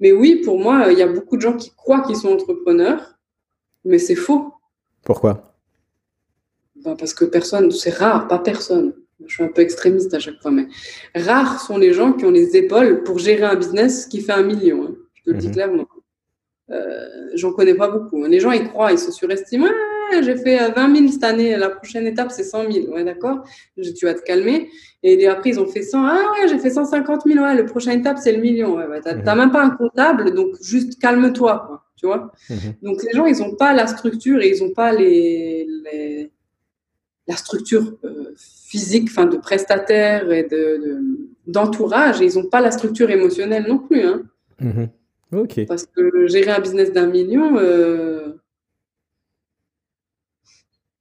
mais oui, pour moi, il y a beaucoup de gens qui croient qu'ils sont entrepreneurs, mais c'est faux. Pourquoi? Ben, Parce que personne, c'est rare, pas personne. Je suis un peu extrémiste à chaque fois, mais rares sont les gens qui ont les épaules pour gérer un business qui fait un million. Hein. Je te le dis mhm. clairement. Euh, J'en connais pas beaucoup. Les gens, ils croient, ils se surestiment j'ai fait 20 euh, 000 cette année, la prochaine étape, c'est 100 000. Ouais, d'accord Tu vas te calmer. Et après, ils ont fait 100. Ah ouais, j'ai fait 150 000. Ouais, le prochaine étape, c'est le million. Ouais, tu n'as mhm. même pas un comptable, donc juste calme-toi. Tu vois mhm. Donc, les gens, ils n'ont pas la structure et ils n'ont pas les, les, la structure euh, physique, enfin, de prestataire et de, d'entourage. et ils n'ont pas la structure émotionnelle non plus. Hein. Mhm. Ok. Parce que gérer un business d'un million, euh,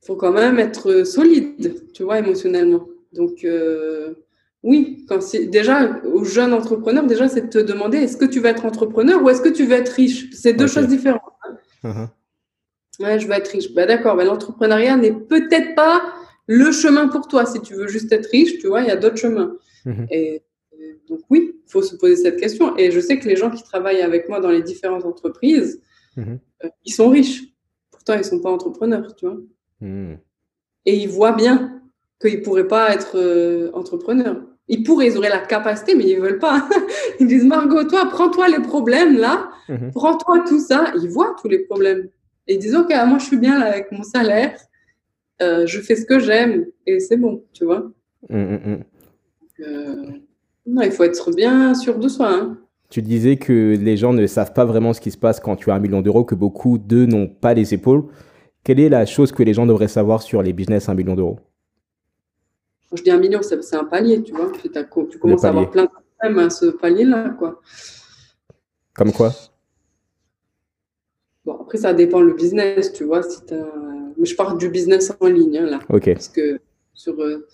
faut quand même être solide, tu vois, émotionnellement. Donc, euh, oui, quand c'est déjà aux jeunes entrepreneurs, déjà, c'est de te demander est-ce que tu veux être entrepreneur ou est-ce que tu veux être riche? C'est deux choses différentes. Hein. Uh-huh. Ouais, je veux être riche. Ben, d'accord, ben, l'entrepreneuriat n'est peut-être pas le chemin pour toi. Si tu veux juste être riche, tu vois, il y a d'autres chemins. Uh-huh. Et, donc, oui, il faut se poser cette question. Et je sais que les gens qui travaillent avec moi dans les différentes entreprises, uh-huh. euh, ils sont riches. Pourtant, ils ne sont pas entrepreneurs, tu vois. Hmm. Et ils voient bien qu'ils ne pourraient pas être euh, entrepreneurs. Ils pourraient, ils auraient la capacité, mais ils ne veulent pas. ils disent, Margot, toi, prends-toi les problèmes là, mhm. prends-toi tout ça. Ils voient tous les problèmes. Et ils disent, OK, moi, je suis bien là avec mon salaire, euh, je fais ce que j'aime, et c'est bon, tu vois. Hmm, hmm, euh, non, il faut être bien sûr de soi. Hein. Tu disais que les gens ne savent pas vraiment ce qui se passe quand tu as un million d'euros, que beaucoup d'eux n'ont pas les épaules. Quelle est la chose que les gens devraient savoir sur les business à un million d'euros? Je dis un million, c'est un palier, tu vois. Tu, commences à avoir plein de problèmes à ce palier-là, quoi. Comme quoi? Bon, après, ça dépend le business, tu vois. Si Mais je parle du business en ligne, hein, là. OK. Parce que sur, euh,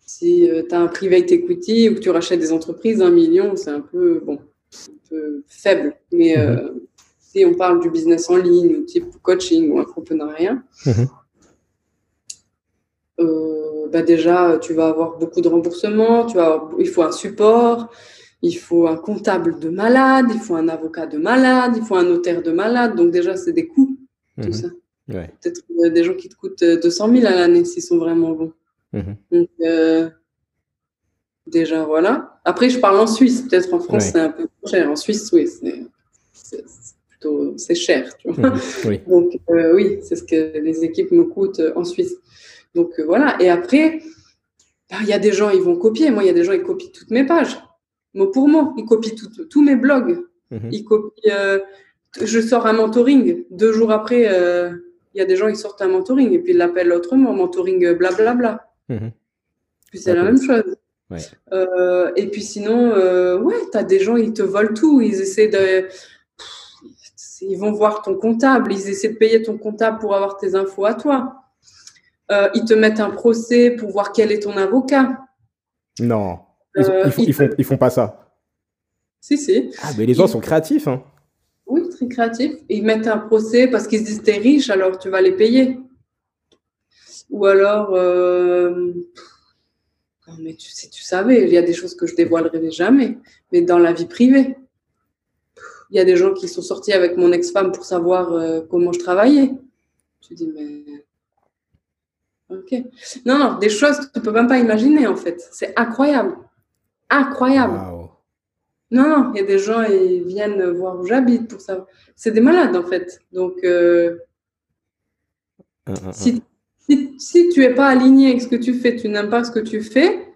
si euh, tu as un private equity ou que tu rachètes des entreprises, un million, c'est un peu, bon, un peu faible. Mais euh, on parle du business en ligne, type coaching ou entrepreneuriat, mhm. euh, bah déjà, tu vas avoir beaucoup de remboursements, tu vas il faut un support, il faut un comptable de malade, il faut un avocat de malade, il faut un notaire de malade. Donc déjà, c'est des coûts, tout mhm. ça. Peut-être des gens qui te coûtent 200 000 à l'année s'ils sont vraiment bons. Mhm. Donc, euh, déjà, voilà. Après, je parle en Suisse. Peut-être en France, c'est un peu cher. En Suisse, oui, c'est c'est cher. Tu vois mhm, Donc euh, oui, c'est ce que les équipes me coûtent en Suisse. Donc euh, voilà. Et après, bah, il y a des gens, ils vont copier. Moi, il y a des gens, ils copient toutes mes pages, mot pour mot. Ils copient tous mes blogs. Mhm. Ils copient. Euh, je sors un mentoring. Deux jours après, il y a des gens qui sortent un mentoring et puis ils l'appellent autrement, mentoring blablabla. Bla, bla. Mhm. Puis c'est la même chose. et puis sinon, ouais, tu as des gens, ils te volent tout. Ils essaient de ils vont voir ton comptable, ils essaient de payer ton comptable pour avoir tes infos à toi. Euh, ils te mettent un procès pour voir quel est ton avocat. Non, ils, euh, font, pas ça. Si, si. Ah, mais les gens sont créatifs. Hein. Oui, très créatifs. Ils mettent un procès parce qu'ils se disent t'es riche, alors tu vas les payer. Ou alors, euh, mais tu, si tu savais, il y a des choses que je dévoilerai jamais, mais dans la vie privée. Il y a des gens qui sont sortis avec mon ex-femme pour savoir euh, comment je travaillais. Tu dis, mais. Ok. Non, non, des choses que tu ne peux même pas imaginer, en fait. C'est incroyable. Incroyable. Non, non, il y a des gens, ils viennent voir où j'habite pour ça. C'est des malades, en fait. Donc, euh, si, si, tu n'es pas aligné avec ce que tu fais, tu n'aimes pas ce que tu fais,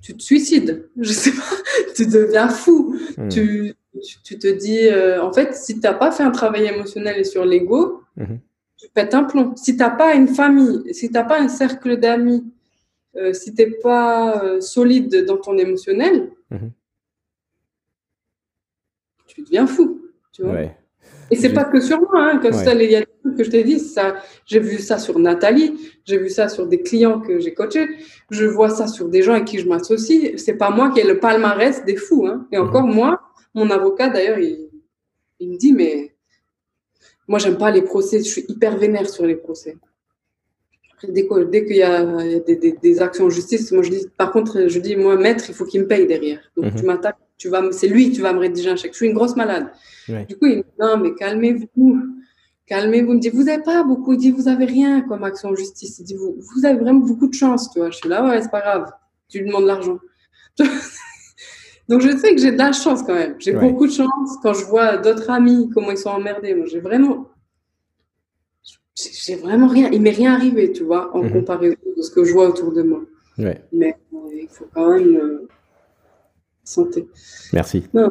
tu te suicides. Je sais pas, tu deviens fou. Tu, tu, te dis, euh, en fait, si tu n'as pas fait un travail émotionnel et sur l'ego, mhm. tu pètes un plomb. Si tu n'as pas une famille, si tu n'as pas un cercle d'amis, euh, si tu n'es pas euh, solide dans ton émotionnel, mhm. tu deviens fou. Tu vois Et c'est pas que sur moi, hein, comme ça, il y a des trucs que je t'ai dit, ça, j'ai vu ça sur Nathalie, j'ai vu ça sur des clients que j'ai coachés, je vois ça sur des gens avec qui je m'associe. C'est pas moi qui ai le palmarès des fous, hein. Et mhm. encore moi, mon avocat, d'ailleurs, il, me dit, mais moi, j'aime pas les procès, je suis hyper vénère sur les procès. Dès, qu'il y a des, actions en justice, moi je dis, par contre, je dis, moi, maître, il faut qu'il me paye derrière. Donc, mhm. tu m'attaques, tu vas, c'est lui, tu vas me rédiger un chèque. Je suis une grosse malade. Du coup, il me dit, non, mais calmez-vous. Calmez-vous. Il me dit, vous n'avez pas beaucoup. Il dit, vous n'avez rien comme action en justice. Il dit, vous, vous avez vraiment beaucoup de chance, tu vois. Je suis là, ouais, c'est pas grave. Tu lui demandes l'argent. Donc, je sais que j'ai de la chance quand même. J'ai beaucoup de chance quand je vois d'autres amis, comment ils sont emmerdés. Moi, j'ai vraiment, j'ai vraiment rien, il m'est rien arrivé, tu vois, en mhm. comparaison de ce que je vois autour de moi. Ouais. Mais euh, il faut quand même euh, santé. Merci. Euh,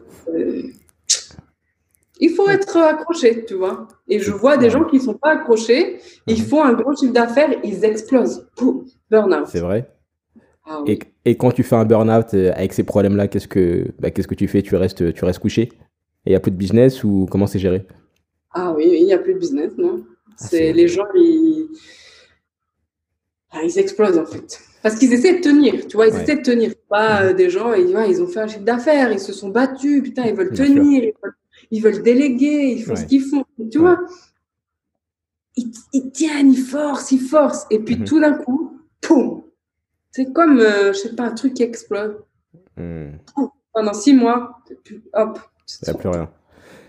il faut être accroché, tu vois. Et je vois des gens qui ne sont pas accrochés, ils mhm. font un gros chiffre d'affaires, ils explosent. Burn-out. C'est vrai. Ah et, et, quand tu fais un burn-out avec ces problèmes-là, qu'est-ce que, bah, qu'est-ce que tu fais? Tu restes, tu restes couché? Et il n'y a plus de business ou comment c'est géré? Ah oui, il n'y a plus de business, non ah, c'est les gens, ils... Ah, ils explosent en fait. Parce qu'ils essaient de tenir, tu vois, ils essaient de tenir. Pas euh, des gens, ils, ils ont fait un chiffre d'affaires, ils se sont battus, putain, ils veulent tenir, ils veulent, déléguer, ils font ce qu'ils font, tu vois. Ils, tiennent, ils forcent, ils forcent. Et puis mhm. tout d'un coup, C'est comme, euh, je sais pas, un truc qui explose. Hmm. Pendant six mois, hop. Il n'y a plus rien.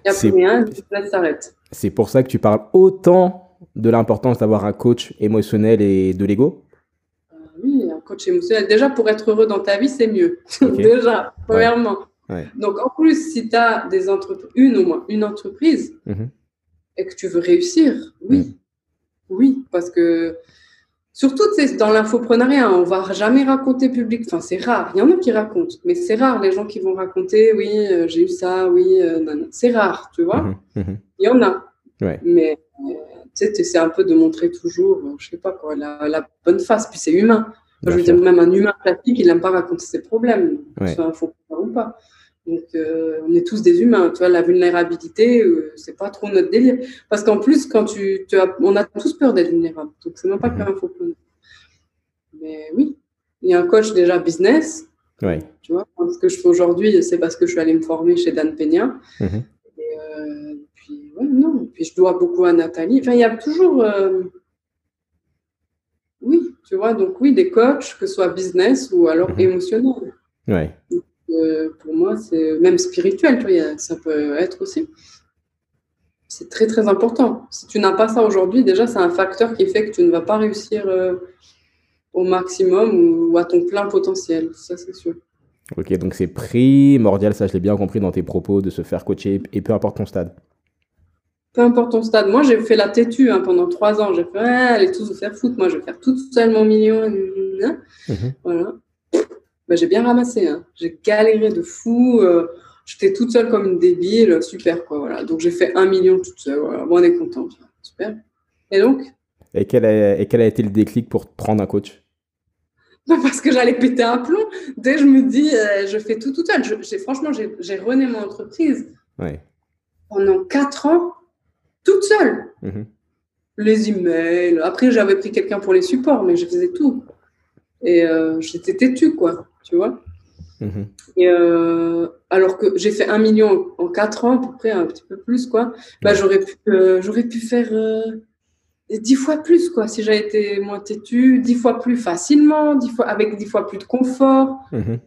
Il n'y a plus rien, ça s'arrête. C'est pour ça que tu parles autant de l'importance d'avoir un coach émotionnel et de l'ego? Euh, Oui, un coach émotionnel. Déjà, pour être heureux dans ta vie, c'est mieux. Déjà, premièrement. Donc, en plus, si tu as des une au moins, une entreprise, mhm. et que tu veux réussir, oui. Mhm. Oui, parce que surtout dans l'infoprenariat, on va jamais raconter public. Enfin, c'est rare. Il y en a qui racontent, mais c'est rare les gens qui vont raconter, oui, euh, j'ai eu ça, oui, euh, C'est rare, tu vois. Mhm. Il y en a. Mais euh, tu sais, c'est un peu de montrer toujours, euh, je sais pas quoi, la, bonne face. Puis c'est humain. je veux dire, même un humain classique, il n'aime pas raconter ses problèmes, ouais. soit faut ou pas. Donc, euh, on est tous des humains. Tu vois, la vulnérabilité, c'est pas trop notre délire. Parce qu'en plus, quand tu, tu as, on a tous peur d'être vulnérable. Donc, c'est même pas qu'un faux Mais oui, il y a un coach déjà business. Ouais. Tu vois, ce que je fais aujourd'hui, c'est parce que je suis allée me former chez Dan Peña. Mm-hmm non. Puis je dois beaucoup à Nathalie. Enfin, il y a toujours. Euh, oui, tu vois, donc oui, des coachs, que ce soit business ou alors mhm. émotionnel. Ouais. Pour moi, c'est même spirituel, tu vois, ça peut être aussi. C'est très, très important. Si tu n'as pas ça aujourd'hui, déjà, c'est un facteur qui fait que tu ne vas pas réussir euh, au maximum ou à ton plein potentiel. Ça, c'est sûr. Ok, donc c'est primordial, ça je l'ai bien compris dans tes propos, de se faire coacher et peu importe ton stade peu importe ton stade. Moi, j'ai fait la têtue hein, pendant trois ans. J'ai fait, allez tous vous faire foutre. Moi, je vais faire toute seule mon million. Mhm. Voilà. Ben, j'ai bien ramassé. Hein. J'ai galéré de fou. Euh, j'étais toute seule comme une débile. Super, quoi. Voilà. Donc, j'ai fait un million toute seule. Voilà. Bon, on est content. Super. Et donc? Et quel, a, et quel a été le déclic pour prendre un coach? Ben, parce que j'allais péter un plomb. Dès que je me dis, euh, je fais tout toute seule. Je, franchement, j'ai rené mon entreprise. Ouais. Pendant quatre ans, toute seule. Mhm. Les emails. Après, j'avais pris quelqu'un pour les supports, mais je faisais tout. Et euh, j'étais têtue, quoi, tu vois. Mhm. Et euh, alors que j'ai fait un million en quatre ans, à peu près, un petit peu plus, quoi. Bah, j'aurais pu, euh, j'aurais pu faire dix fois plus, quoi, si j'avais été moins têtue, dix fois plus facilement, dix fois, avec dix fois plus de confort. Mhm.